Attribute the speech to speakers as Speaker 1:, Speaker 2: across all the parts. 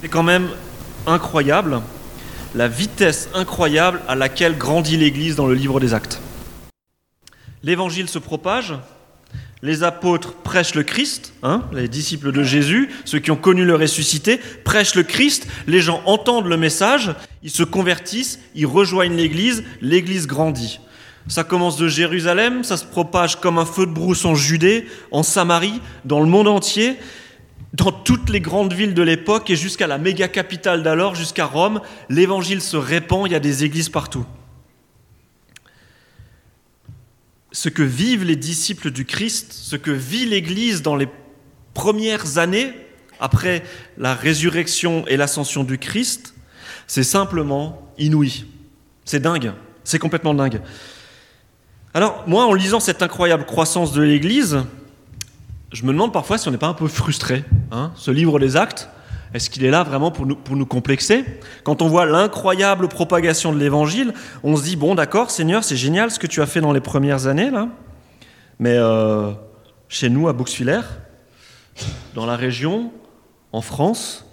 Speaker 1: C'est quand même incroyable la vitesse incroyable à laquelle grandit l'Église dans le livre des actes. L'évangile se propage, les apôtres prêchent le Christ, hein, les disciples de Jésus, ceux qui ont connu le ressuscité, prêchent le Christ, les gens entendent le message, ils se convertissent, ils rejoignent l'Église, l'Église grandit. Ça commence de Jérusalem, ça se propage comme un feu de brousse en Judée, en Samarie, dans le monde entier, dans toutes les grandes villes de l'époque et jusqu'à la méga capitale d'alors, jusqu'à Rome. L'évangile se répand, il y a des églises partout. Ce que vivent les disciples du Christ, ce que vit l'Église dans les premières années après la résurrection et l'ascension du Christ, c'est simplement inouï. C'est dingue, c'est complètement dingue. Alors, moi, en lisant cette incroyable croissance de l'Église, je me demande parfois si on n'est pas un peu frustré. Hein Ce livre des actes, est-ce qu'il est là vraiment pour nous, pour nous complexer? Quand on voit l'incroyable propagation de l'Évangile, on se dit, bon d'accord, Seigneur, c'est génial ce que tu as fait dans les premières années, là. Mais euh, chez nous, à Bouxwiller, dans la région, en France,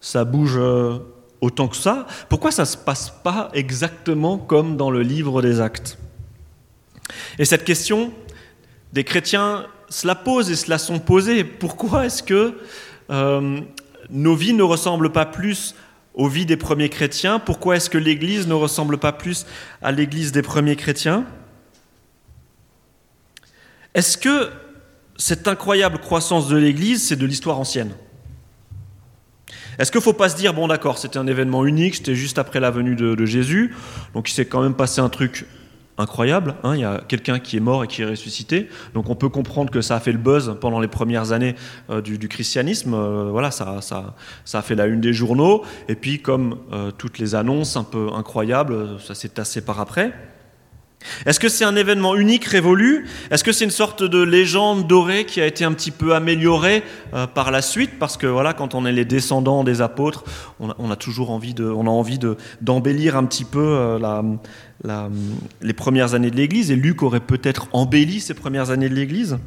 Speaker 1: ça bouge euh, autant que ça. Pourquoi ça ne se passe pas exactement comme dans le livre des actes? Et cette question, des chrétiens se la posent et se la sont posées. Pourquoi est-ce que euh, nos vies ne ressemblent pas plus aux vies des premiers chrétiens? Pourquoi est-ce que l'Église ne ressemble pas plus à l'Église des premiers chrétiens? Est-ce que cette incroyable croissance de l'Église, c'est de l'histoire ancienne? Est-ce qu'il ne faut pas se dire, bon d'accord, c'était un événement unique, c'était juste après la venue de, de Jésus, donc il s'est quand même passé un truc incroyable. Hein. il y a quelqu'un qui est mort et qui est ressuscité. Donc on peut comprendre que ça a fait le buzz pendant les premières années euh, du, christianisme. Euh, voilà, ça, ça, ça, a fait la une des journaux. Et puis comme euh, toutes les annonces un peu incroyables, ça s'est tassé par après. Est-ce que c'est un événement unique, révolu? Est-ce que c'est une sorte de légende dorée qui a été un petit peu améliorée par la suite? Parce que voilà, quand on est les descendants des apôtres, on a, toujours envie de, on a envie d'embellir un petit peu la, les premières années de l'Église, et Luc aurait peut-être embelli ces premières années de l'Église?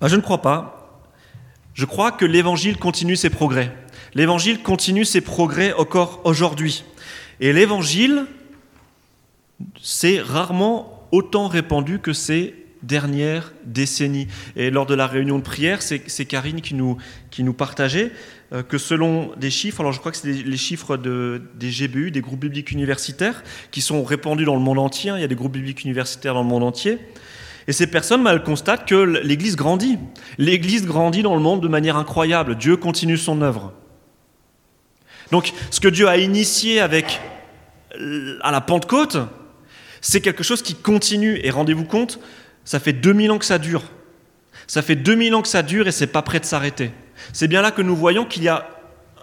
Speaker 1: Ah, Je ne crois pas. Je crois que l'Évangile continue ses progrès. L'Évangile continue ses progrès encore aujourd'hui. Et l'Évangile, c'est rarement autant répandu que ces dernières décennies. Et lors de la réunion de prière, c'est Karine qui nous, qui nous partageait euh, que selon des chiffres, alors je crois que c'est les chiffres de, des GBU, des groupes bibliques universitaires, qui sont répandus dans le monde entier, hein. il y a des groupes bibliques universitaires dans le monde entier, et ces personnes, bah, elles constatent que l'Église grandit. L'Église grandit dans le monde de manière incroyable. Dieu continue son œuvre. Donc, ce que Dieu a initié avec à la Pentecôte, c'est quelque chose qui continue. Et rendez-vous compte, ça fait 2000 ans que ça dure. Ça fait 2000 ans que ça dure et c'est pas prêt de s'arrêter. C'est bien là que nous voyons qu'il y a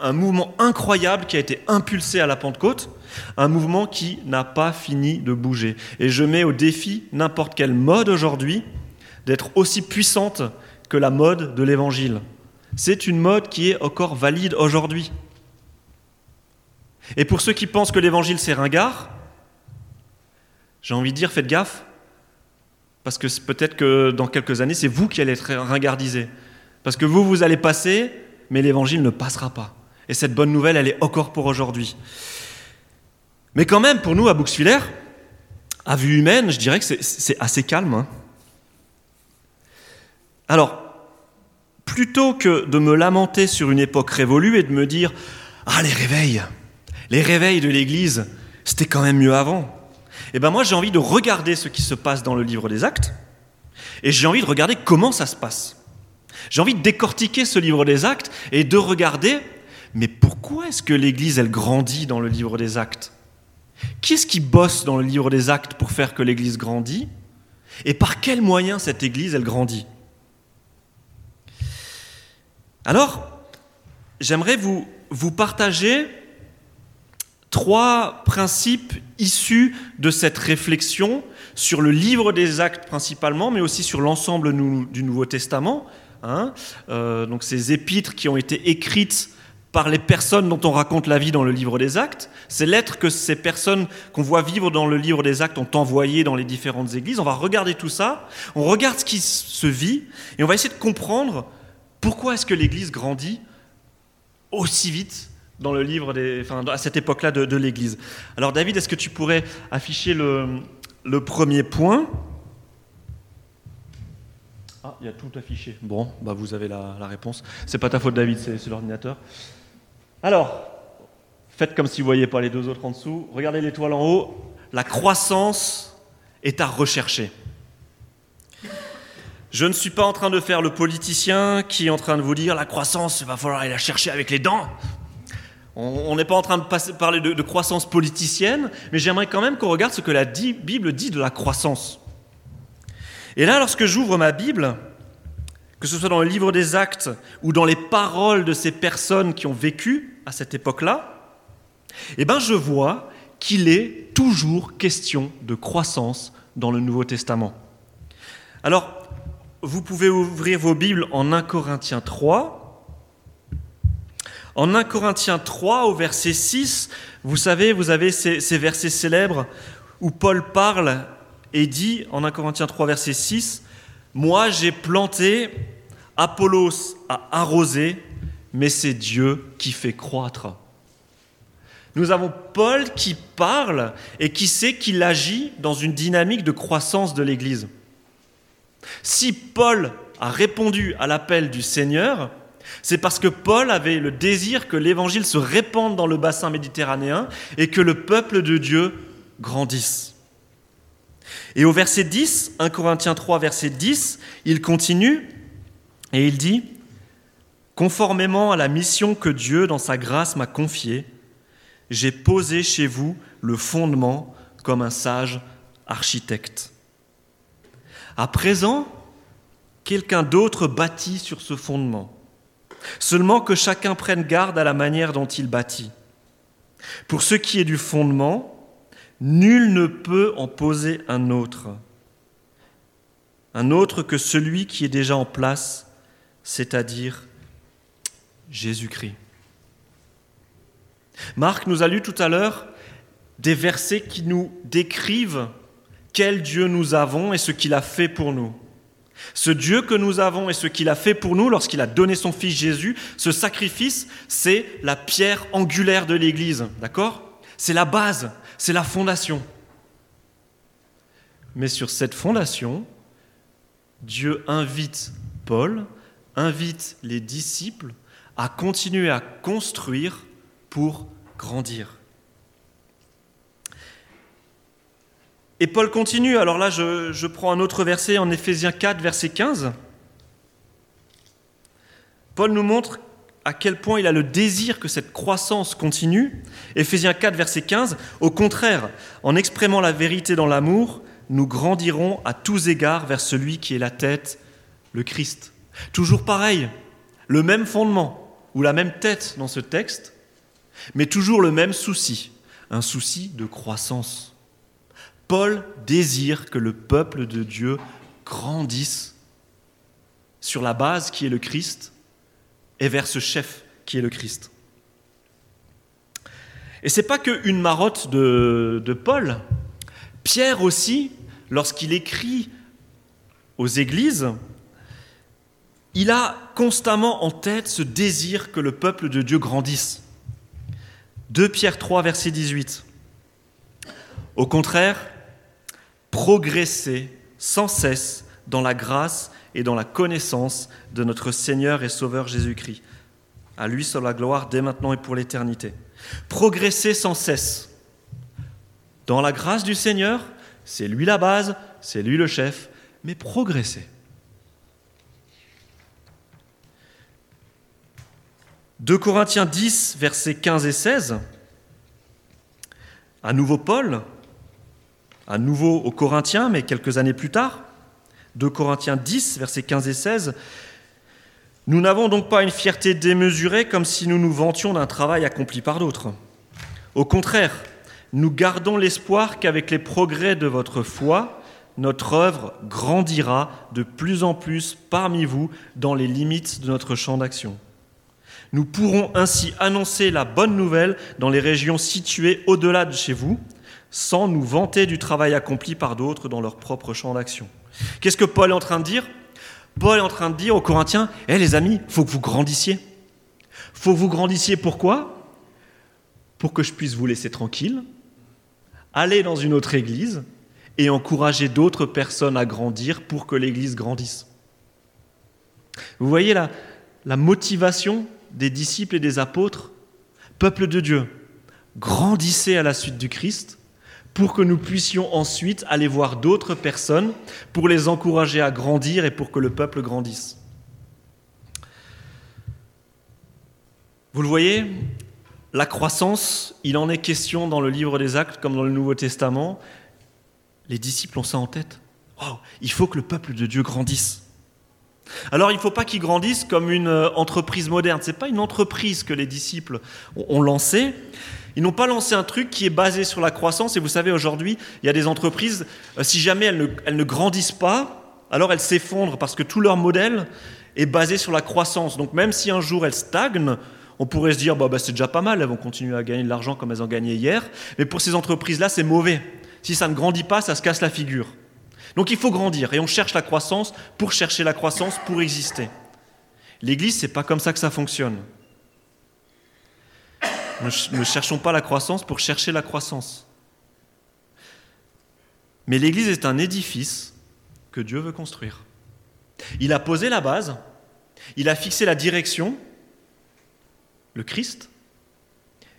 Speaker 1: un mouvement incroyable qui a été impulsé à la Pentecôte, un mouvement qui n'a pas fini de bouger. Et je mets au défi n'importe quelle mode aujourd'hui d'être aussi puissante que la mode de l'Évangile. C'est une mode qui est encore valide aujourd'hui. Et pour ceux qui pensent que l'Évangile c'est ringard, j'ai envie de dire faites gaffe, parce que peut-être que dans quelques années, c'est vous qui allez être ringardisés. Parce que vous, vous allez passer, mais l'évangile ne passera pas. Et cette bonne nouvelle, elle est encore pour aujourd'hui. Mais quand même, pour nous, à Bouxwiller, à vue humaine, je dirais que c'est assez calme. Hein. Alors, plutôt que de me lamenter sur une époque révolue et de me dire Ah, les réveils, les réveils de l'Église, c'était quand même mieux avant. Eh bien, moi, j'ai envie de regarder ce qui se passe dans le livre des Actes et j'ai envie de regarder comment ça se passe. J'ai envie de décortiquer ce livre des actes et de regarder, mais pourquoi est-ce que l'Église, elle grandit dans le livre des actes? Qui est-ce qui bosse dans le livre des actes pour faire que l'Église grandit? Et par quels moyens cette Église, elle grandit? Alors, j'aimerais vous, vous partager trois principes issus de cette réflexion sur le livre des actes principalement, mais aussi sur l'ensemble du Nouveau Testament, Hein. Euh, donc ces épîtres qui ont été écrites par les personnes dont on raconte la vie dans le livre des actes, ces lettres que ces personnes qu'on voit vivre dans le livre des actes ont envoyées dans les différentes églises. On va regarder tout ça, on regarde ce qui se vit, et on va essayer de comprendre pourquoi est-ce que l'église grandit aussi vite dans le livre des, à cette époque-là de, l'Église. Alors David, est-ce que tu pourrais afficher le, premier point? Ah, il y a tout affiché. Bon, bah vous avez la, la réponse. C'est pas ta faute, David, c'est l'ordinateur. Alors, faites comme si vous ne voyez pas les deux autres en dessous. Regardez l'étoile en haut. La croissance est à rechercher. Je ne suis pas en train de faire le politicien qui est en train de vous dire la croissance, il va falloir aller la chercher avec les dents. On n'est pas en train de parler de, croissance politicienne, mais j'aimerais quand même qu'on regarde ce que la Bible dit de la croissance. Et là, lorsque j'ouvre ma Bible, que ce soit dans le livre des actes ou dans les paroles de ces personnes qui ont vécu à cette époque-là, eh ben je vois qu'il est toujours question de croissance dans le Nouveau Testament. Alors, vous pouvez ouvrir vos Bibles en 1 Corinthiens 3, en 1 Corinthiens 3, au verset 6, vous savez, vous avez ces, versets célèbres où Paul parle et dit, en 1 Corinthiens 3, verset 6, Moi j'ai planté, Apollos a arrosé, mais c'est Dieu qui fait croître. Nous avons Paul qui parle et qui sait qu'il agit dans une dynamique de croissance de l'Église. Si Paul a répondu à l'appel du Seigneur, c'est parce que Paul avait le désir que l'évangile se répande dans le bassin méditerranéen et que le peuple de Dieu grandisse. Et au verset 10, 1 Corinthiens 3, verset 10, il continue et il dit, Conformément à la mission que Dieu, dans sa grâce, m'a confiée, j'ai posé chez vous le fondement comme un sage architecte. À présent, quelqu'un d'autre bâtit sur ce fondement. Seulement que chacun prenne garde à la manière dont il bâtit. Pour ce qui est du fondement, nul ne peut en poser un autre. Un autre que celui qui est déjà en place, c'est-à-dire Jésus-Christ. Marc nous a lu tout à l'heure des versets qui nous décrivent quel Dieu nous avons et ce qu'il a fait pour nous. Ce Dieu que nous avons et ce qu'il a fait pour nous lorsqu'il a donné son Fils Jésus, ce sacrifice, c'est la pierre angulaire de l'Église. D'accord? C'est la base, c'est la fondation. Mais sur cette fondation, Dieu invite Paul, invite les disciples à continuer à construire pour grandir. Et Paul continue, alors là je, prends un autre verset en Éphésiens 4, verset 15. Paul nous montre à quel point il a le désir que cette croissance continue. Éphésiens 4, verset 15. Au contraire, en exprimant la vérité dans l'amour, nous grandirons à tous égards vers celui qui est la tête, le Christ. Toujours pareil, le même fondement ou la même tête dans ce texte, mais toujours le même souci, un souci de croissance. Paul désire que le peuple de Dieu grandisse sur la base qui est le Christ et vers ce chef qui est le Christ. Et c'est pas qu'une marotte de, de Paul. Pierre aussi, lorsqu'il écrit aux églises, il a constamment en tête ce désir que le peuple de Dieu grandisse. 2 Pierre 3, verset 18. Au contraire, progresser sans cesse dans la grâce et dans la connaissance de notre Seigneur et Sauveur Jésus-Christ. À lui soit la gloire dès maintenant et pour l'éternité. Progresser sans cesse. Dans la grâce du Seigneur, c'est lui la base, c'est lui le chef, mais progresser. De Corinthiens 10, versets 15 et 16, à nouveau Paul, à nouveau aux Corinthiens, mais quelques années plus tard, de Corinthiens 10, versets 15 et 16, Nous n'avons donc pas une fierté démesurée comme si nous nous vantions d'un travail accompli par d'autres. Au contraire, nous gardons l'espoir qu'avec les progrès de votre foi, notre œuvre grandira de plus en plus parmi vous dans les limites de notre champ d'action. Nous pourrons ainsi annoncer la bonne nouvelle dans les régions situées au-delà de chez vous, sans nous vanter du travail accompli par d'autres dans leur propre champ d'action. Qu'est-ce que Paul est en train de dire? Paul est en train de dire aux Corinthiens, hé les amis, faut que vous grandissiez. Faut que vous grandissiez pourquoi? Pour que je puisse vous laisser tranquille, aller dans une autre église et encourager d'autres personnes à grandir pour que l'église grandisse. Vous voyez la, la motivation des disciples et des apôtres Peuple de Dieu, grandissez à la suite du Christ pour que nous puissions ensuite aller voir d'autres personnes, pour les encourager à grandir et pour que le peuple grandisse. Vous le voyez, la croissance, il en est question dans le livre des actes comme dans le Nouveau Testament. Les disciples ont ça en tête. il faut que le peuple de Dieu grandisse. Alors il ne faut pas qu'il grandisse comme une euh, entreprise moderne. Ce n'est pas une entreprise que les disciples ont lancée, ils n'ont pas lancé un truc qui est basé sur la croissance. Et vous savez, aujourd'hui, il y a des entreprises, euh, si jamais elles ne, grandissent pas, alors elles s'effondrent parce que tout leur modèle est basé sur la croissance. Donc même si un jour elles stagnent, on pourrait se dire, bah, bah, c'est déjà pas mal, elles vont continuer à gagner de l'argent comme elles ont gagné hier. Mais pour ces entreprises-là, c'est mauvais. Si ça ne grandit pas, ça se casse la figure. Donc il faut grandir et on cherche la croissance pour chercher la croissance, pour exister. L'Église, c'est pas comme ça que ça fonctionne. Ne, cherchons pas la croissance pour chercher la croissance. Mais l'Église est un édifice que Dieu veut construire. Il a posé la base, il a fixé la direction, le Christ,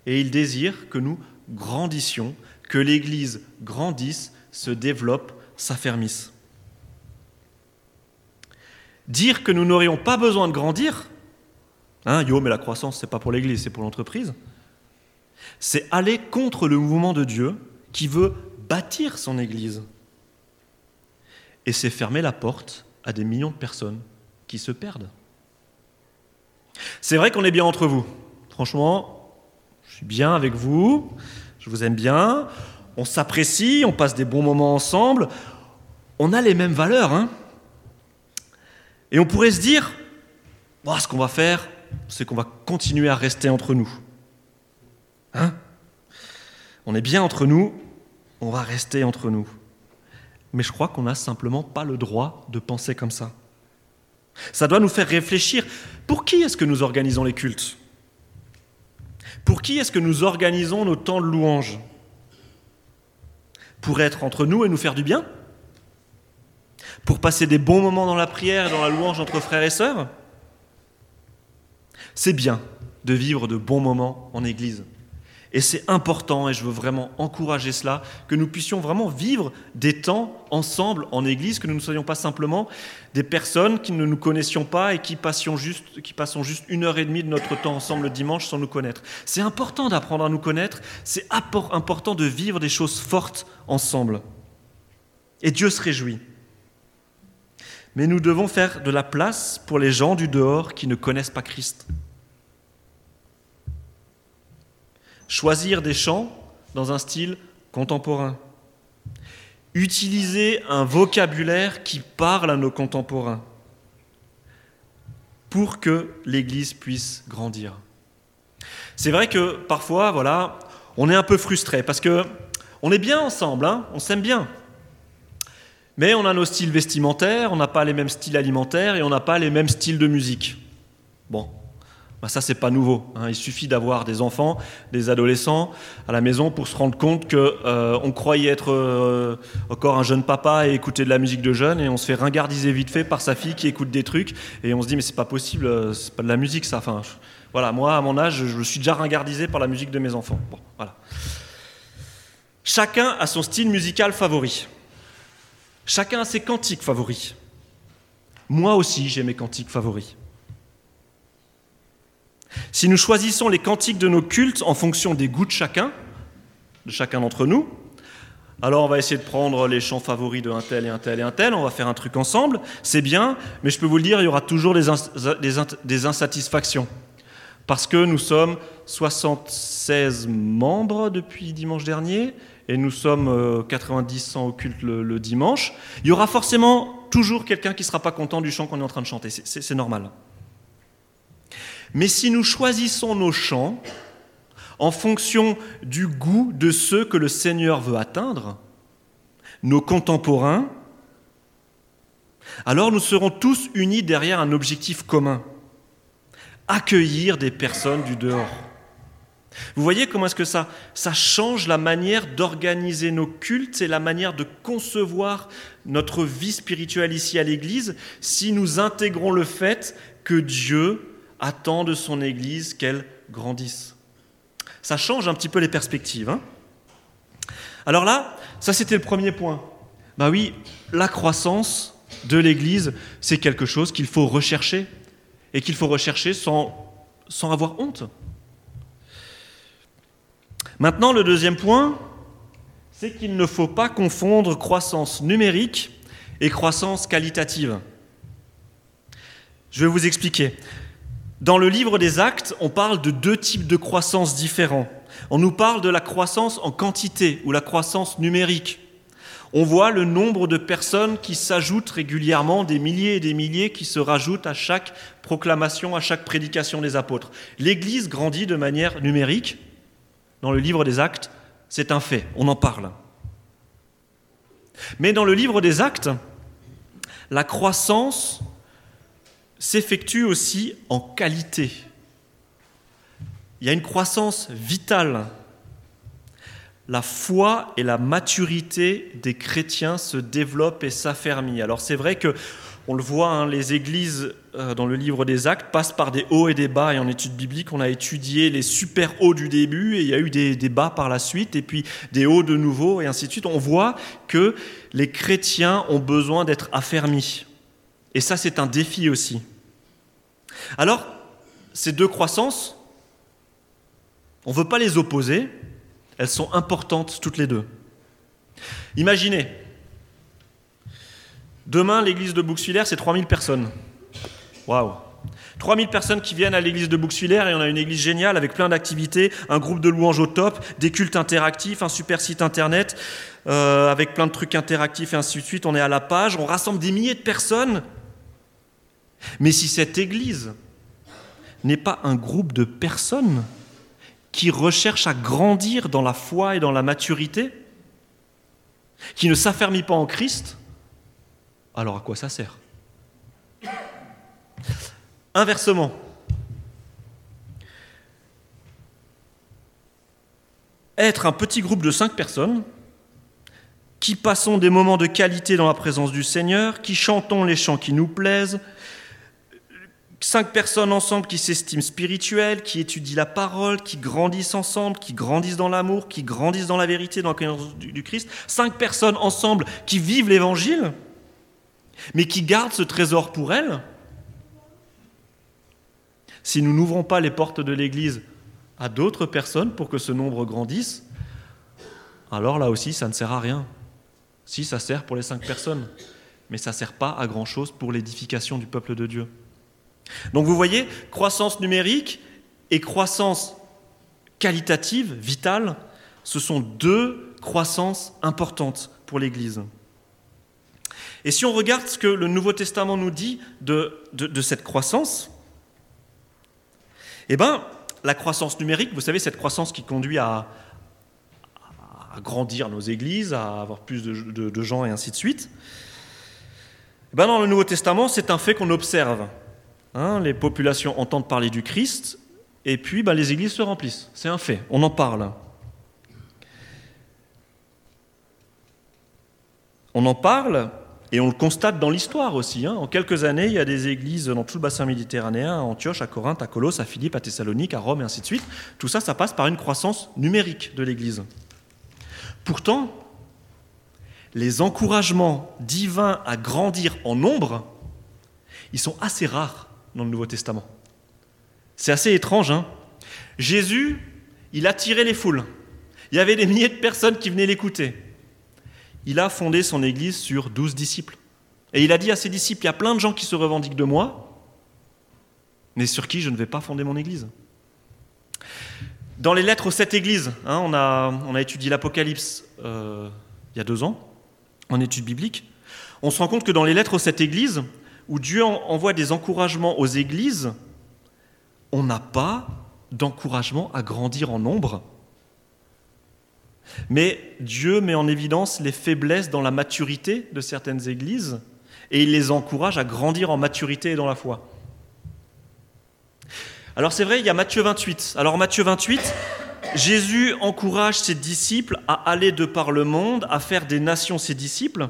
Speaker 1: et il désire que nous grandissions, que l'Église grandisse, se développe, s'affermisse. Dire que nous n'aurions pas besoin de grandir, hein, yo, mais la croissance, c'est pas pour l'Église, c'est pour l'entreprise c'est aller contre le mouvement de Dieu qui veut bâtir son Église. Et c'est fermer la porte à des millions de personnes qui se perdent. C'est vrai qu'on est bien entre vous. Franchement, je suis bien avec vous, je vous aime bien, on s'apprécie, on passe des bons moments ensemble, on a les mêmes valeurs. Hein Et on pourrait se dire, ce qu'on va faire, c'est qu'on va continuer à rester entre nous. Hein? On est bien entre nous, on va rester entre nous. Mais je crois qu'on n'a simplement pas le droit de penser comme ça. Ça doit nous faire réfléchir. Pour qui est-ce que nous organisons les cultes? Pour qui est-ce que nous organisons nos temps de louange? Pour être entre nous et nous faire du bien Pour passer des bons moments dans la prière et dans la louange entre frères et sœurs C'est bien de vivre de bons moments en Église. Et c'est important, et je veux vraiment encourager cela, que nous puissions vraiment vivre des temps ensemble en Église, que nous ne soyons pas simplement des personnes qui ne nous connaissions pas et qui, passions juste, qui passons juste une heure et demie de notre temps ensemble le dimanche sans nous connaître. C'est important d'apprendre à nous connaître, c'est important de vivre des choses fortes ensemble. Et Dieu se réjouit. Mais nous devons faire de la place pour les gens du dehors qui ne connaissent pas Christ. Choisir des chants dans un style contemporain, utiliser un vocabulaire qui parle à nos contemporains pour que l'Église puisse grandir. C'est vrai que parfois, voilà, on est un peu frustré parce que on est bien ensemble, hein, on s'aime bien. Mais on a nos styles vestimentaires, on n'a pas les mêmes styles alimentaires et on n'a pas les mêmes styles de musique. Bon, bah, ça, c'est pas nouveau. Hein. Il suffit d'avoir des enfants, des adolescents à la maison pour se rendre compte qu'on euh, croyait être euh, encore un jeune papa et écouter de la musique de jeune et on se fait ringardiser vite fait par sa fille qui écoute des trucs et on se dit mais c'est pas possible, euh, c'est pas de la musique ça. Enfin, voilà, moi à mon âge, je suis déjà ringardisé par la musique de mes enfants. Voilà. Chacun a son style musical favori. Chacun a ses cantiques favoris. Moi aussi, j'ai mes cantiques favoris. Si nous choisissons les cantiques de nos cultes en fonction des goûts de chacun, de chacun d'entre nous, alors on va essayer de prendre les chants favoris de un tel et un tel et un tel, on va faire un truc ensemble, c'est bien, mais je peux vous le dire, il y aura toujours des, insatisfactions. Parce que nous sommes 76 membres depuis dimanche dernier, et nous sommes 90 euh, au culte le, le, dimanche, il y aura forcément toujours quelqu'un qui ne sera pas content du chant qu'on est en train de chanter, c'est normal. Mais si nous choisissons nos chants en fonction du goût de ceux que le Seigneur veut atteindre, nos contemporains, alors nous serons tous unis derrière un objectif commun. accueillir des personnes du dehors. Vous voyez comment est-ce que ça, ça change la manière d'organiser nos cultes et la manière de concevoir notre vie spirituelle ici à l'Église si nous intégrons le fait que Dieu attend de son Église qu'elle grandisse. Ça change un petit peu les perspectives. Hein Alors là, ça c'était le premier point. Bah oui, la croissance de l'Église, c'est quelque chose qu'il faut rechercher et qu'il faut rechercher sans, sans avoir honte. Maintenant, le deuxième point, c'est qu'il ne faut pas confondre croissance numérique et croissance qualitative. Je vais vous expliquer. Dans le livre des actes, on parle de deux types de croissance différents. On nous parle de la croissance en quantité ou la croissance numérique. On voit le nombre de personnes qui s'ajoutent régulièrement, des milliers et des milliers qui se rajoutent à chaque proclamation, à chaque prédication des apôtres. L'Église grandit de manière numérique, dans le livre des actes, c'est un fait, on en parle. Mais dans le livre des actes, la croissance s'effectue aussi en qualité. Il y a une croissance vitale. La foi et la maturité des chrétiens se développent et s'affermissent. Alors c'est vrai que on le voit, hein, les églises euh, dans le livre des actes passent par des hauts et des bas. Et en études bibliques, on a étudié les super hauts du début et il y a eu des, des bas par la suite et puis des hauts de nouveau et ainsi de suite. On voit que les chrétiens ont besoin d'être affermis. Et ça, c'est un défi aussi. Alors, ces deux croissances, on ne veut pas les opposer, elles sont importantes toutes les deux. Imaginez, Demain, l'église de Bouxwiller, c'est 3000 personnes. Waouh 3000 personnes qui viennent à l'église de Bouxwiller et on a une église géniale avec plein d'activités, un groupe de louanges au top, des cultes interactifs, un super site internet euh, avec plein de trucs interactifs et ainsi de suite. On est à la page, on rassemble des milliers de personnes. Mais si cette église n'est pas un groupe de personnes qui recherchent à grandir dans la foi et dans la maturité, qui ne s'affermit pas en Christ, alors à quoi ça sert? Inversement, être un petit groupe de cinq personnes qui passons des moments de qualité dans la présence du Seigneur, qui chantons les chants qui nous plaisent, cinq personnes ensemble qui s'estiment spirituelles, qui étudient la parole, qui grandissent ensemble, qui grandissent dans l'amour, qui grandissent dans la vérité, dans la connaissance du Christ, cinq personnes ensemble qui vivent l'Évangile, mais qui garde ce trésor pour elle, si nous n'ouvrons pas les portes de l'Église à d'autres personnes pour que ce nombre grandisse, alors là aussi, ça ne sert à rien. Si, ça sert pour les cinq personnes, mais ça ne sert pas à grand-chose pour l'édification du peuple de Dieu. Donc vous voyez, croissance numérique et croissance qualitative, vitale, ce sont deux croissances importantes pour l'Église. Et si on regarde ce que le Nouveau Testament nous dit de, cette croissance, eh bien, la croissance numérique, vous savez, cette croissance qui conduit à, grandir nos églises, à avoir plus de, gens et ainsi de suite, eh ben dans le Nouveau Testament, c'est un fait qu'on observe. Hein. les populations entendent parler du Christ, et puis ben, les églises se remplissent. C'est un fait, on en parle. On en parle et on le constate dans l'histoire aussi. Hein. En quelques années, il y a des églises dans tout le bassin méditerranéen, à Antioche, à Corinthe, à Colosse, à Philippe, à Thessalonique, à Rome, et ainsi de suite. Tout ça, ça passe par une croissance numérique de l'Église. Pourtant, les encouragements divins à grandir en nombre, ils sont assez rares dans le Nouveau Testament. C'est assez étrange. Hein Jésus, il attirait les foules. Il y avait des milliers de personnes qui venaient l'écouter il a fondé son Église sur douze disciples. Et il a dit à ses disciples, il y a plein de gens qui se revendiquent de moi, mais sur qui je ne vais pas fonder mon Église. Dans les lettres aux sept églises, hein, on, a, on, a, étudié l'Apocalypse euh, il y a deux ans, en étude biblique, on se rend compte que dans les lettres aux sept églises, où Dieu envoie des encouragements aux églises, on n'a pas d'encouragement à grandir en nombre, mais Dieu met en évidence les faiblesses dans la maturité de certaines églises et il les encourage à grandir en maturité et dans la foi. Alors c'est vrai, il y a Matthieu 28. Alors Matthieu 28, Jésus encourage ses disciples à aller de par le monde, à faire des nations ses disciples.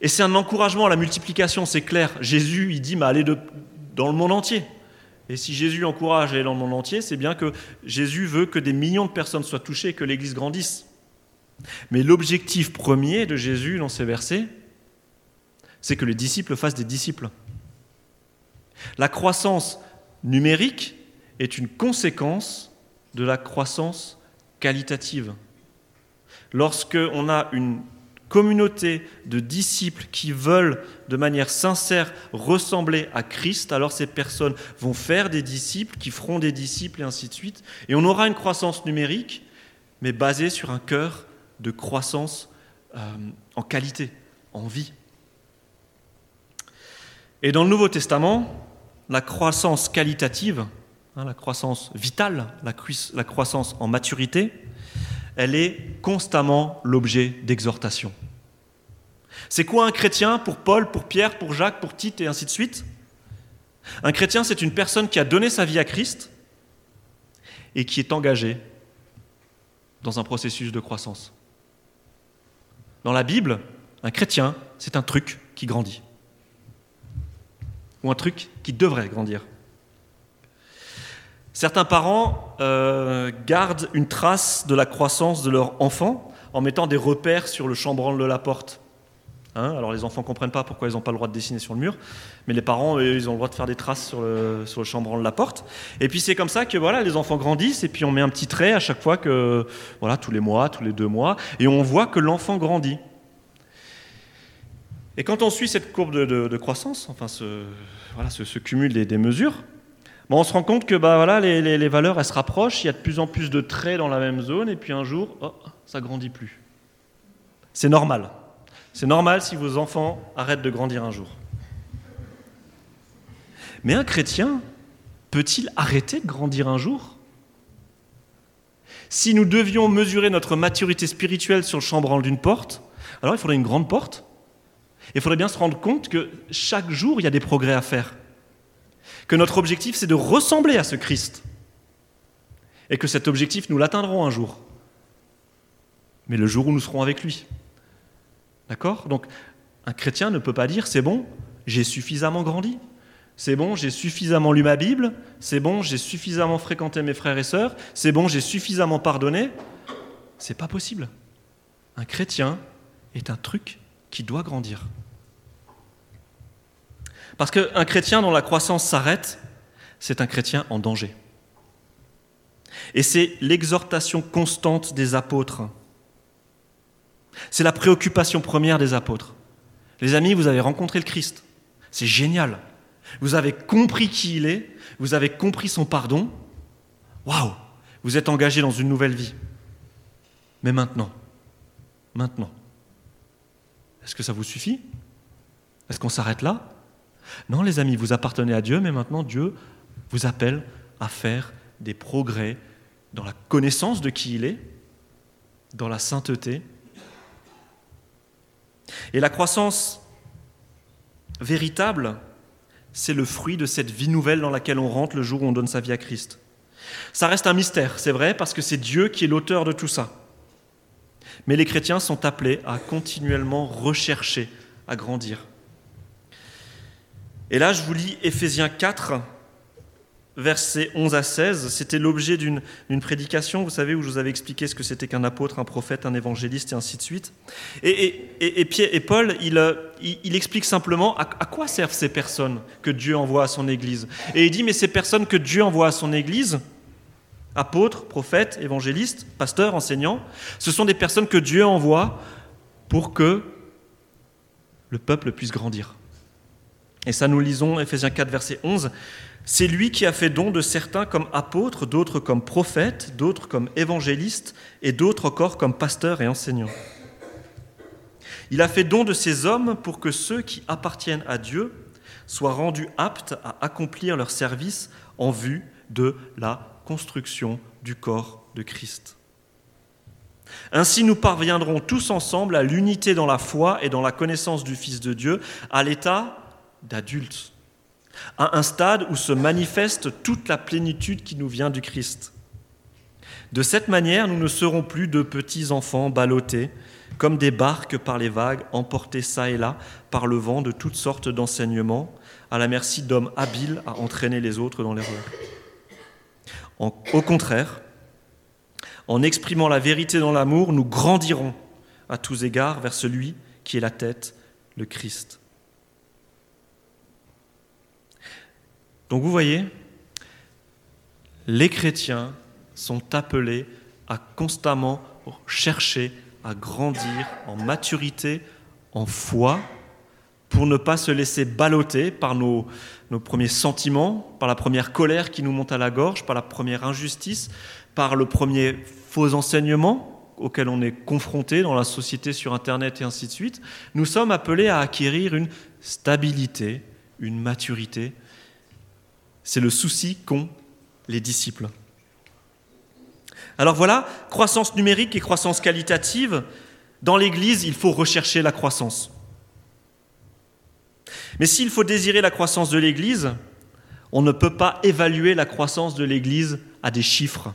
Speaker 1: Et c'est un encouragement à la multiplication, c'est clair. Jésus, il dit, mais allez dans le monde entier. Et si Jésus encourage à aller dans le monde entier, c'est bien que Jésus veut que des millions de personnes soient touchées et que l'Église grandisse. Mais l'objectif premier de Jésus dans ces versets, c'est que les disciples fassent des disciples. La croissance numérique est une conséquence de la croissance qualitative. Lorsque on a une communauté de disciples qui veulent de manière sincère ressembler à Christ, alors ces personnes vont faire des disciples, qui feront des disciples et ainsi de suite. Et on aura une croissance numérique, mais basée sur un cœur de croissance euh, en qualité, en vie. Et dans le Nouveau Testament, la croissance qualitative, hein, la croissance vitale, la croissance en maturité, elle est constamment l'objet d'exhortation. C'est quoi un chrétien pour Paul, pour Pierre, pour Jacques, pour Tite et ainsi de suite? Un chrétien, c'est une personne qui a donné sa vie à Christ et qui est engagée dans un processus de croissance. Dans la Bible, un chrétien, c'est un truc qui grandit. Ou un truc qui devrait grandir. Certains parents euh, gardent une trace de la croissance de leur enfant en mettant des repères sur le chambranle de la porte. Hein, alors les enfants ne comprennent pas pourquoi ils n'ont pas le droit de dessiner sur le mur, mais les parents, ils ont le droit de faire des traces sur le, chambranle de la porte. Et puis c'est comme ça que voilà, les enfants grandissent, et puis on met un petit trait à chaque fois que, voilà, tous les mois, tous les deux mois, et on voit que l'enfant grandit. Et quand on suit cette courbe de, croissance, enfin ce, voilà, ce, cumul des mesures, on se rend compte que bah, les, valeurs se rapprochent, il y a de plus en plus de traits dans la même zone, et puis un jour, oh, ça grandit plus. C'est normal. C'est normal si vos enfants arrêtent de grandir un jour. Mais un chrétien peut-il arrêter de grandir un jour? Si nous devions mesurer notre maturité spirituelle sur le chambranle d'une porte, alors il faudrait une grande porte. Il faudrait bien se rendre compte que chaque jour, il y a des progrès à faire que notre objectif, c'est de ressembler à ce Christ. Et que cet objectif, nous l'atteindrons un jour. Mais le jour où nous serons avec lui. D'accord? Donc, un chrétien ne peut pas dire, c'est bon, j'ai suffisamment grandi. C'est bon, j'ai suffisamment lu ma Bible. C'est bon, j'ai suffisamment fréquenté mes frères et sœurs. C'est bon, j'ai suffisamment pardonné. C'est pas possible. Un chrétien est un truc qui doit grandir. Parce qu'un chrétien dont la croissance s'arrête, c'est un chrétien en danger. Et c'est l'exhortation constante des apôtres. C'est la préoccupation première des apôtres. Les amis, vous avez rencontré le Christ. C'est génial. Vous avez compris qui il est, vous avez compris son pardon. Waouh Vous êtes engagé dans une nouvelle vie. Mais maintenant, maintenant, est-ce que ça vous suffit? Est-ce qu'on s'arrête là? Non, les amis, vous appartenez à Dieu, mais maintenant Dieu vous appelle à faire des progrès dans la connaissance de qui il est, dans la sainteté. Et la croissance véritable, c'est le fruit de cette vie nouvelle dans laquelle on rentre le jour où on donne sa vie à Christ. Ça reste un mystère, c'est vrai, parce que c'est Dieu qui est l'auteur de tout ça. Mais les chrétiens sont appelés à continuellement rechercher, à grandir. Et là, je vous lis Éphésiens 4, versets 11 à 16. C'était l'objet d'une prédication, vous savez, où je vous avais expliqué ce que c'était qu'un apôtre, un prophète, un évangéliste et ainsi de suite. Et, et, Paul, il, il, explique simplement à, quoi servent ces personnes que Dieu envoie à son Église. Et il dit, mais ces personnes que Dieu envoie à son Église, apôtres, prophètes, évangélistes, pasteurs, enseignants, ce sont des personnes que Dieu envoie pour que le peuple puisse grandir. Et ça, nous lisons Ephésiens 4, verset 11. C'est lui qui a fait don de certains comme apôtres, d'autres comme prophètes, d'autres comme évangélistes et d'autres encore comme pasteurs et enseignants. Il a fait don de ces hommes pour que ceux qui appartiennent à Dieu soient rendus aptes à accomplir leur service en vue de la construction du corps de Christ. Ainsi nous parviendrons tous ensemble à l'unité dans la foi et dans la connaissance du Fils de Dieu, à l'état d'adultes, à un stade où se manifeste toute la plénitude qui nous vient du Christ. De cette manière, nous ne serons plus de petits enfants ballottés, comme des barques par les vagues, emportés çà et là par le vent de toutes sortes d'enseignements, à la merci d'hommes habiles à entraîner les autres dans l'erreur. au contraire, en exprimant la vérité dans l'amour, nous grandirons à tous égards vers celui qui est la tête, le Christ. Donc vous voyez, les chrétiens sont appelés à constamment chercher à grandir en maturité, en foi, pour ne pas se laisser balloter par nos, nos, premiers sentiments, par la première colère qui nous monte à la gorge, par la première injustice, par le premier faux enseignement auquel on est confronté dans la société sur Internet et ainsi de suite. Nous sommes appelés à acquérir une stabilité, une maturité. C'est le souci qu'ont les disciples. Alors voilà, croissance numérique et croissance qualitative. Dans l'Église, il faut rechercher la croissance. Mais s'il faut désirer la croissance de l'Église, on ne peut pas évaluer la croissance de l'Église à des chiffres.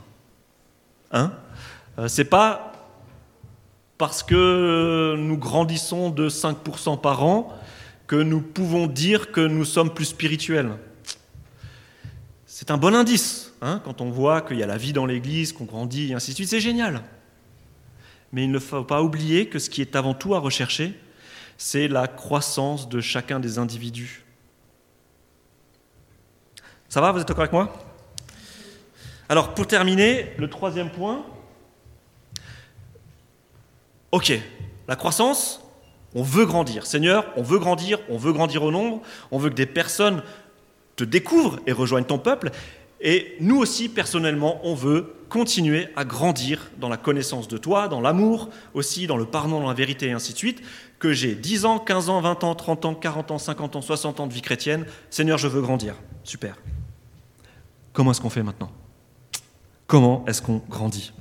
Speaker 1: Hein? Euh, C'est pas parce que nous grandissons de 5% par an que nous pouvons dire que nous sommes plus spirituels. C'est un bon indice, hein, quand on voit qu'il y a la vie dans l'Église, qu'on grandit, et ainsi de suite, c'est génial. Mais il ne faut pas oublier que ce qui est avant tout à rechercher, c'est la croissance de chacun des individus. Ça va, vous êtes d'accord avec moi? Alors, pour terminer, le troisième point. Ok, la croissance, on veut grandir. Seigneur, on veut grandir, on veut grandir au nombre, on veut que des personnes te découvrent et rejoignent ton peuple. Et nous aussi, personnellement, on veut continuer à grandir dans la connaissance de toi, dans l'amour aussi, dans le pardon, dans la vérité et ainsi de suite. Que j'ai 10 ans, 15 ans, 20 ans, 30 ans, 40 ans, 50 ans, 60 ans de vie chrétienne, Seigneur, je veux grandir. Super. Comment est-ce qu'on fait maintenant? Comment est-ce qu'on grandit?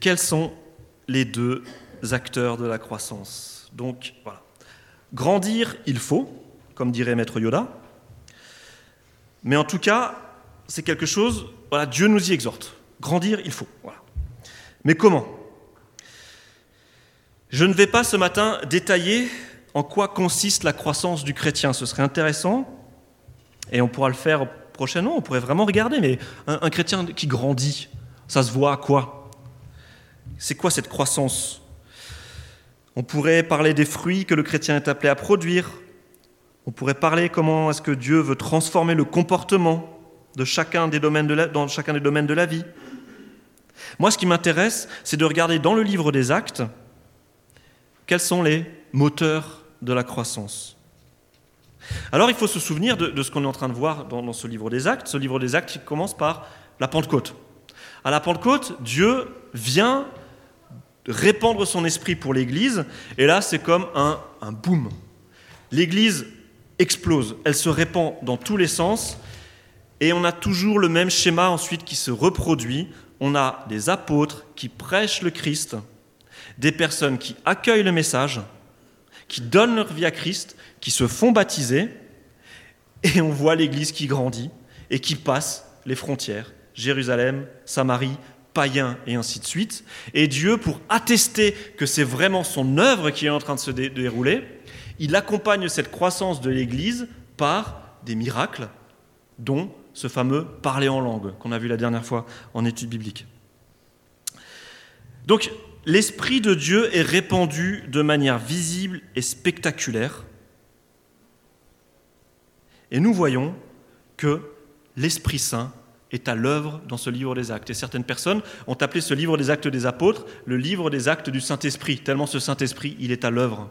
Speaker 1: Quels sont les deux acteurs de la croissance? Donc voilà. Grandir, il faut, comme dirait Maître Yoda. Mais en tout cas, c'est quelque chose, voilà, Dieu nous y exhorte. Grandir, il faut. Mais comment? Je ne vais pas ce matin détailler en quoi consiste la croissance du chrétien. Ce serait intéressant, et on pourra le faire prochainement, on pourrait vraiment regarder, mais un chrétien qui grandit, ça se voit à quoi? C'est quoi cette croissance? On pourrait parler des fruits que le chrétien est appelé à produire, on pourrait parler comment est-ce que Dieu veut transformer le comportement de chacun des domaines de la, dans chacun des domaines de la vie. Moi, ce qui m'intéresse, c'est de regarder dans le livre des actes quels sont les moteurs de la croissance. Alors, il faut se souvenir de, ce qu'on est en train de voir dans, ce livre des actes. Ce livre des actes commence par la Pentecôte. À la Pentecôte, Dieu vient répandre son esprit pour l'Église, et là, c'est comme un, un boom. L'Église explose, elle se répand dans tous les sens, et on a toujours le même schéma ensuite qui se reproduit. On a des apôtres qui prêchent le Christ, des personnes qui accueillent le message, qui donnent leur vie à Christ, qui se font baptiser, et on voit l'Église qui grandit et qui passe les frontières, Jérusalem, Samarie, païens et ainsi de suite. Et Dieu, pour attester que c'est vraiment son œuvre qui est en train de se dérouler, il accompagne cette croissance de l'Église par des miracles, dont ce fameux parler en langue qu'on a vu la dernière fois en étude biblique. Donc, l'Esprit de Dieu est répandu de manière visible et spectaculaire. Et nous voyons que l'Esprit Saint est à l'œuvre dans ce livre des actes. Et certaines personnes ont appelé ce livre des actes des apôtres le livre des actes du Saint-Esprit, tellement ce Saint-Esprit, il est à l'œuvre.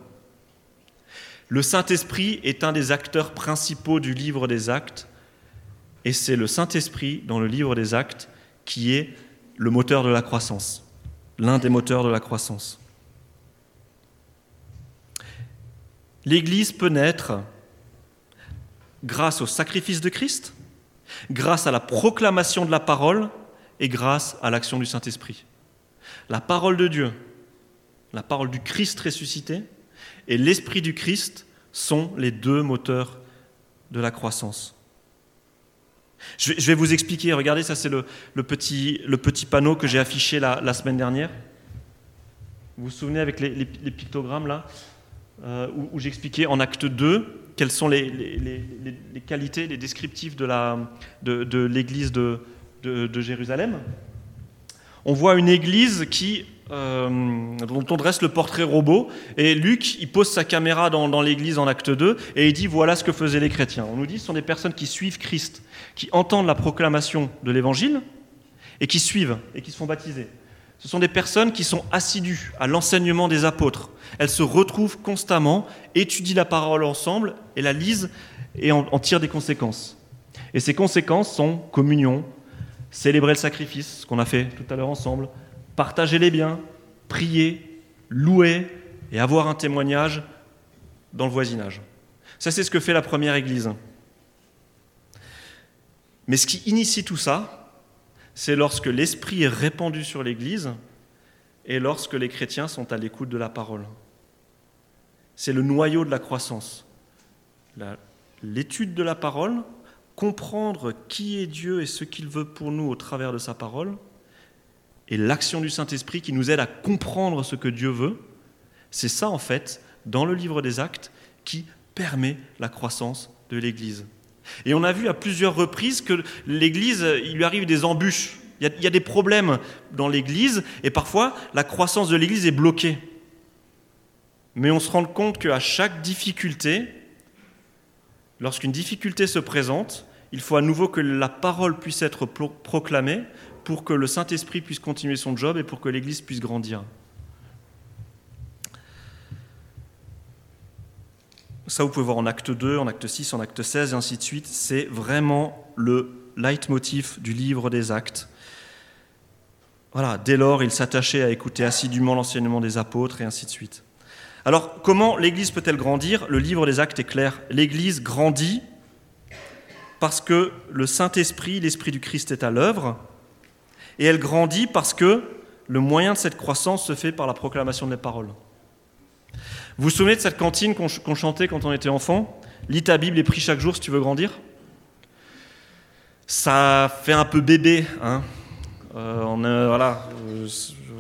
Speaker 1: Le Saint-Esprit est un des acteurs principaux du livre des actes, et c'est le Saint-Esprit dans le livre des actes qui est le moteur de la croissance, l'un des moteurs de la croissance. L'Église peut naître grâce au sacrifice de Christ, grâce à la proclamation de la parole et grâce à l'action du Saint-Esprit. La parole de Dieu, la parole du Christ ressuscité, et l'Esprit du Christ sont les deux moteurs de la croissance. Je vais vous expliquer, regardez, ça c'est le, petit, le, petit, panneau que j'ai affiché la, semaine dernière. Vous vous souvenez avec les, pictogrammes là, euh, où, j'expliquais en acte 2 quelles sont les, qualités, les descriptifs de l'église de, de Jérusalem. On voit une église qui euh, dont on dresse le portrait robot. Et Luc, il pose sa caméra dans, l'église en acte 2 et il dit voilà ce que faisaient les chrétiens. On nous dit ce sont des personnes qui suivent Christ, qui entendent la proclamation de l'évangile et qui suivent et qui se font baptiser. Ce sont des personnes qui sont assidues à l'enseignement des apôtres. Elles se retrouvent constamment, étudient la parole ensemble et la lisent et en, en tirent des conséquences. Et ces conséquences sont communion, célébrer le sacrifice, ce qu'on a fait tout à l'heure ensemble, partager les biens, prier, louer et avoir un témoignage dans le voisinage. Ça, c'est ce que fait la première Église. Mais ce qui initie tout ça, c'est lorsque l'Esprit est répandu sur l'Église et lorsque les chrétiens sont à l'écoute de la parole. C'est le noyau de la croissance. L'étude de la parole, comprendre qui est Dieu et ce qu'il veut pour nous au travers de sa parole, et l'action du Saint-Esprit qui nous aide à comprendre ce que Dieu veut, c'est ça en fait, dans le livre des actes, qui permet la croissance de l'Église. Et on a vu à plusieurs reprises que l'Église, il lui arrive des embûches, il y a, des problèmes dans l'Église, et parfois la croissance de l'Église est bloquée. Mais on se rend compte qu'à chaque difficulté, lorsqu'une difficulté se présente, il faut à nouveau que la parole puisse être proclamée pour que le Saint-Esprit puisse continuer son job et pour que l'Église puisse grandir. Ça, vous pouvez voir en acte 2, en acte 6, en acte 16, et ainsi de suite. C'est vraiment le leitmotiv du livre des actes. Voilà, dès lors, il s'attachait à écouter assidûment l'enseignement des apôtres, et ainsi de suite. Alors, comment l'Église peut-elle grandir? Le livre des actes est clair. L'Église grandit parce que le Saint-Esprit, l'Esprit du Christ est à l'œuvre, et elle grandit parce que le moyen de cette croissance se fait par la proclamation des paroles. Vous vous souvenez de cette cantine qu'on chantait quand on était enfant? Lis ta Bible et prie chaque jour si tu veux grandir Ça fait un peu bébé. Hein euh, euh,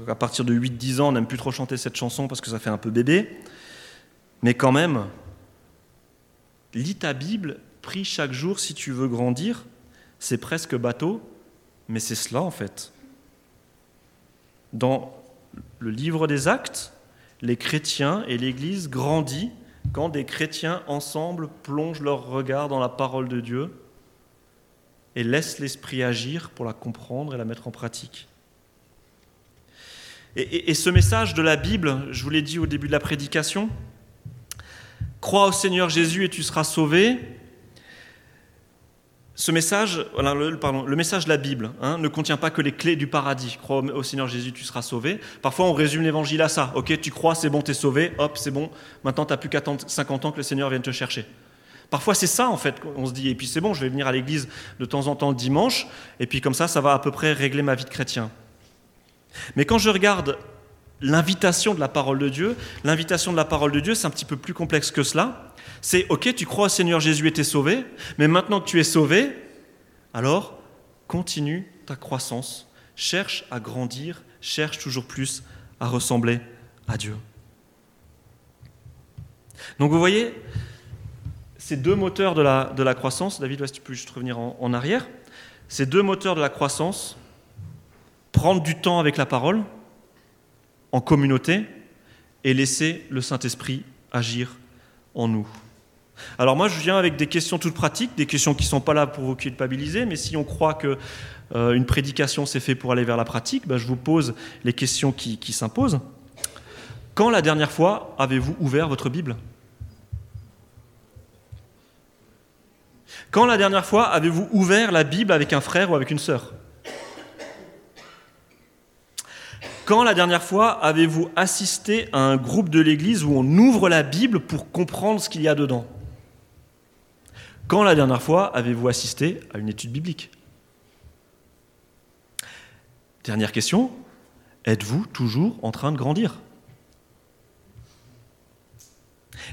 Speaker 1: à partir de 8-10 ans, on n'aime plus trop chanter cette chanson parce que ça fait un peu bébé. Mais quand même, lis ta Bible, prie chaque jour si tu veux grandir. C'est presque bateau, mais c'est cela en fait. Dans le livre des actes, les chrétiens et l'Église grandissent quand des chrétiens ensemble plongent leur regard dans la parole de Dieu et laissent l'Esprit agir pour la comprendre et la mettre en pratique. Et, et, ce message de la Bible, je vous l'ai dit au début de la prédication, crois au Seigneur Jésus et tu seras sauvé, ce message, le, message de la Bible hein, ne contient pas que les clés du paradis. Crois au, Seigneur Jésus, tu seras sauvé. Parfois, on résume l'évangile à ça. Ok, tu crois, c'est bon, tu es sauvé. Hop, c'est bon. Maintenant, tu n'as plus qu'attendre 50 ans que le Seigneur vienne te chercher. Parfois, c'est ça, en fait, on se dit. Et puis, c'est bon, je vais venir à l'église de temps en temps le dimanche. Et puis, comme ça, ça va à peu près régler ma vie de chrétien. Mais quand je regarde l'invitation de la parole de Dieu, l'invitation de la parole de Dieu, c'est un petit peu plus complexe que cela. C'est ok, tu crois au Seigneur Jésus et t'es sauvé, mais maintenant que tu es sauvé, alors continue ta croissance, cherche à grandir, cherche toujours plus à ressembler à Dieu. Donc vous voyez, ces deux moteurs de la, de la croissance, David, si tu peux juste revenir en, en arrière, ces deux moteurs de la croissance, prendre du temps avec la parole, en communauté, et laisser le Saint-Esprit agir en nous. Alors moi, je viens avec des questions toutes pratiques, des questions qui ne sont pas là pour vous culpabiliser, mais si on croit que euh, une prédication c'est fait pour aller vers la pratique, ben, je vous pose les questions qui, qui s'imposent. Quand la dernière fois avez-vous ouvert votre Bible? Quand la dernière fois avez-vous ouvert la Bible avec un frère ou avec une sœur? Quand la dernière fois avez-vous assisté à un groupe de l'Église où on ouvre la Bible pour comprendre ce qu'il y a dedans? Quand la dernière fois avez-vous assisté à une étude biblique? Dernière question, êtes-vous toujours en train de grandir?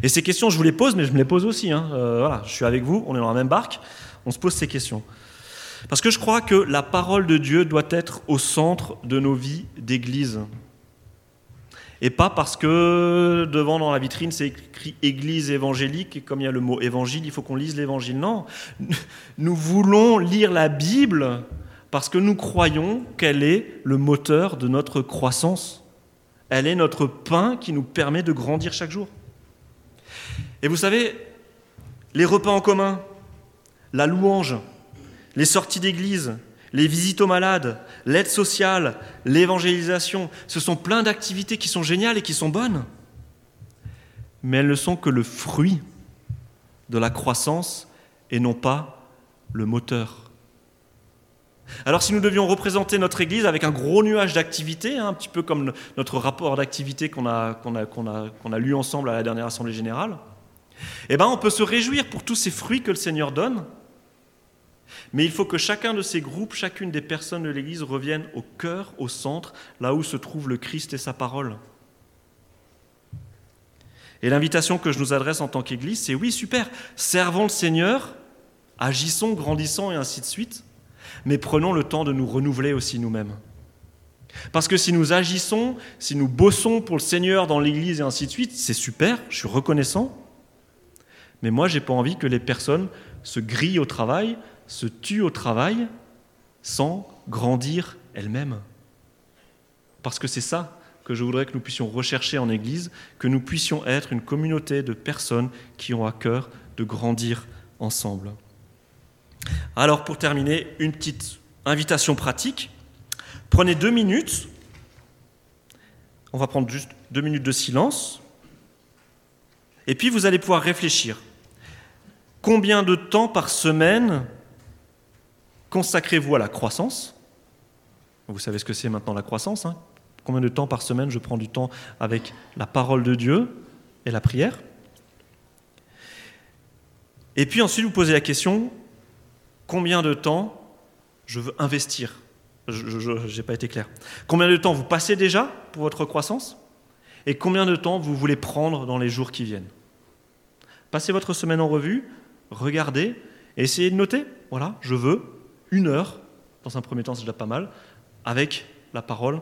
Speaker 1: Et ces questions, je vous les pose, mais je me les pose aussi. Hein. Euh, voilà, je suis avec vous, on est dans la même barque, on se pose ces questions. Parce que je crois que la parole de Dieu doit être au centre de nos vies d'Église. Et pas parce que devant dans la vitrine c'est écrit Église évangélique et comme il y a le mot évangile, il faut qu'on lise l'évangile. Non, nous voulons lire la Bible parce que nous croyons qu'elle est le moteur de notre croissance. Elle est notre pain qui nous permet de grandir chaque jour. Et vous savez, les repas en commun, la louange, les sorties d'église, les visites aux malades, l'aide sociale, l'évangélisation, ce sont plein d'activités qui sont géniales et qui sont bonnes. Mais elles ne sont que le fruit de la croissance et non pas le moteur. Alors si nous devions représenter notre Église avec un gros nuage d'activités, hein, un petit peu comme notre rapport d'activité qu'on a, lu ensemble à la dernière Assemblée générale, eh ben, on peut se réjouir pour tous ces fruits que le Seigneur donne, mais il faut que chacun de ces groupes, chacune des personnes de l'Église revienne au cœur, au centre, là où se trouve le Christ et sa parole. Et l'invitation que je nous adresse en tant qu'Église, c'est oui, super, servons le Seigneur, agissons, grandissons et ainsi de suite, mais prenons le temps de nous renouveler aussi nous-mêmes. Parce que si nous agissons, si nous bossons pour le Seigneur dans l'Église et ainsi de suite, c'est super, je suis reconnaissant, mais moi, j'ai pas envie que les personnes se grillent au travail, se tuent au travail, sans grandir elles-mêmes. Parce que c'est ça que je voudrais que nous puissions rechercher en Église, que nous puissions être une communauté de personnes qui ont à cœur de grandir ensemble. Alors pour terminer, une petite invitation pratique. Prenez deux minutes. On va prendre juste deux minutes de silence. Et puis vous allez pouvoir réfléchir. Combien de temps par semaine consacrez-vous à la croissance Vous savez ce que c'est maintenant la croissance. Hein Combien de temps par semaine je prends du temps avec la parole de Dieu et la prière? Et puis ensuite vous posez la question, combien de temps je veux investir? Je n'ai pas été clair. Combien de temps vous passez déjà pour votre croissance? Et combien de temps vous voulez prendre dans les jours qui viennent? Passez votre semaine en revue, regardez essayez de noter. Voilà, je veux une heure, dans un premier temps c'est déjà pas mal, avec la parole.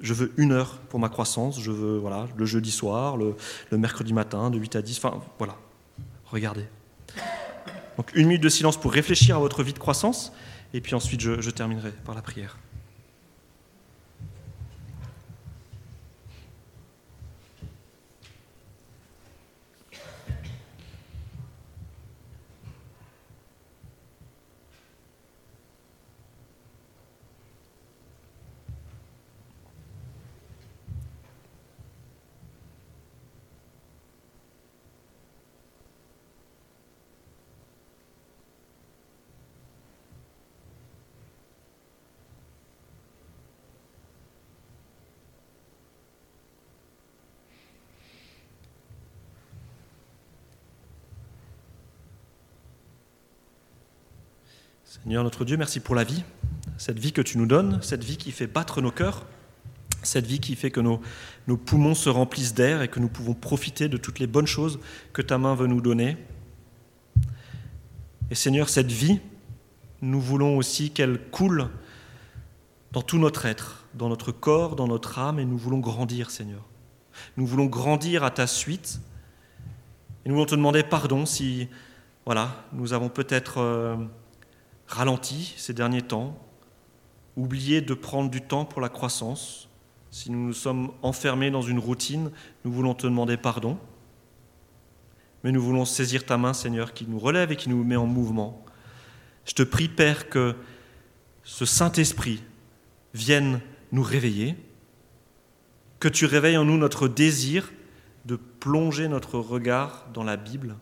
Speaker 1: Je veux une heure pour ma croissance, je veux voilà, le jeudi soir, le, mercredi matin, de 8 à 10, enfin voilà, regardez. Donc une minute de silence pour réfléchir à votre vie de croissance, et puis ensuite je terminerai par la prière. Seigneur notre Dieu, merci pour la vie, cette vie que tu nous donnes, cette vie qui fait battre nos cœurs, cette vie qui fait que nos, poumons se remplissent d'air et que nous pouvons profiter de toutes les bonnes choses que ta main veut nous donner. Et Seigneur, cette vie, nous voulons aussi qu'elle coule dans tout notre être, dans notre corps, dans notre âme, et nous voulons grandir, Seigneur. Nous voulons grandir à ta suite. Et nous voulons te demander pardon si, voilà, nous avons peut-être... Euh, ralenti ces derniers temps, oublié de prendre du temps pour la croissance. Si nous nous sommes enfermés dans une routine, nous voulons te demander pardon. Mais nous voulons saisir ta main, Seigneur, qui nous relève et qui nous met en mouvement. Je te prie, Père, que ce Saint-Esprit vienne nous réveiller, que tu réveilles en nous notre désir de plonger notre regard dans la Bible,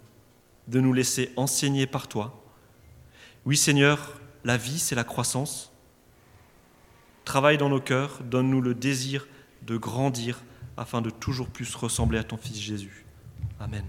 Speaker 1: de nous laisser enseigner par toi oui Seigneur, la vie, c'est la croissance. Travaille dans nos cœurs, donne-nous le désir de grandir afin de toujours plus ressembler à ton Fils Jésus. Amen.